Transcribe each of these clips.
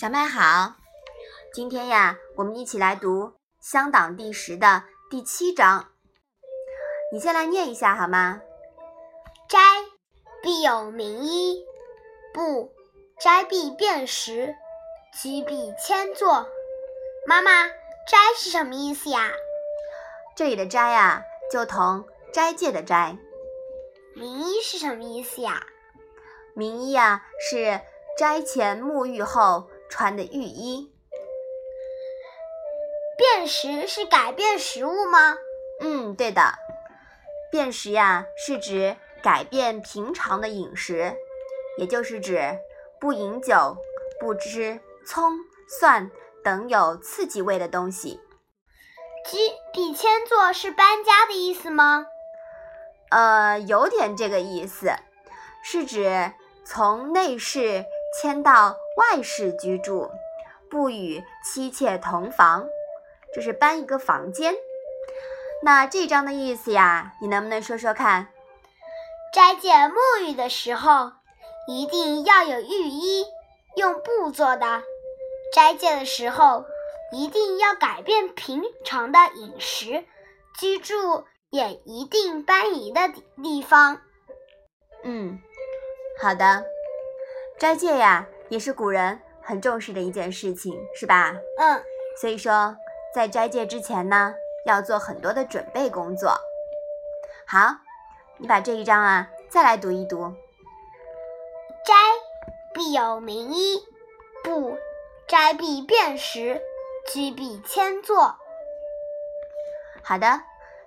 小麦好，今天呀，我们一起来读《乡党》第十的第七章。你先来念一下好吗？斋，必有名医；不斋，必辨识。居必迁坐。妈妈，斋是什么意思呀？这里的斋呀，就同斋戒的斋。名医是什么意思呀？名医呀，是斋前沐浴后。穿的浴衣，辨识是改变食物吗？嗯，对的。辨识呀，是指改变平常的饮食，也就是指不饮酒、不吃葱、蒜等有刺激味的东西。居必迁坐是搬家的意思吗？呃，有点这个意思，是指从内室迁到。外室居住，不与妻妾同房，这是搬一个房间。那这章的意思呀，你能不能说说看？斋戒沐浴的时候，一定要有浴衣，用布做的。斋戒的时候，一定要改变平常的饮食，居住也一定搬移的地方。嗯，好的，斋戒呀。也是古人很重视的一件事情，是吧？嗯。所以说，在斋戒之前呢，要做很多的准备工作。好，你把这一章啊再来读一读。斋，必有名医；不斋，必辨识。居必迁坐。好的，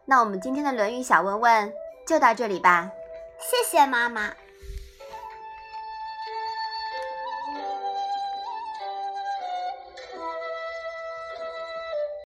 那我们今天的《论语》小问问就到这里吧。谢谢妈妈。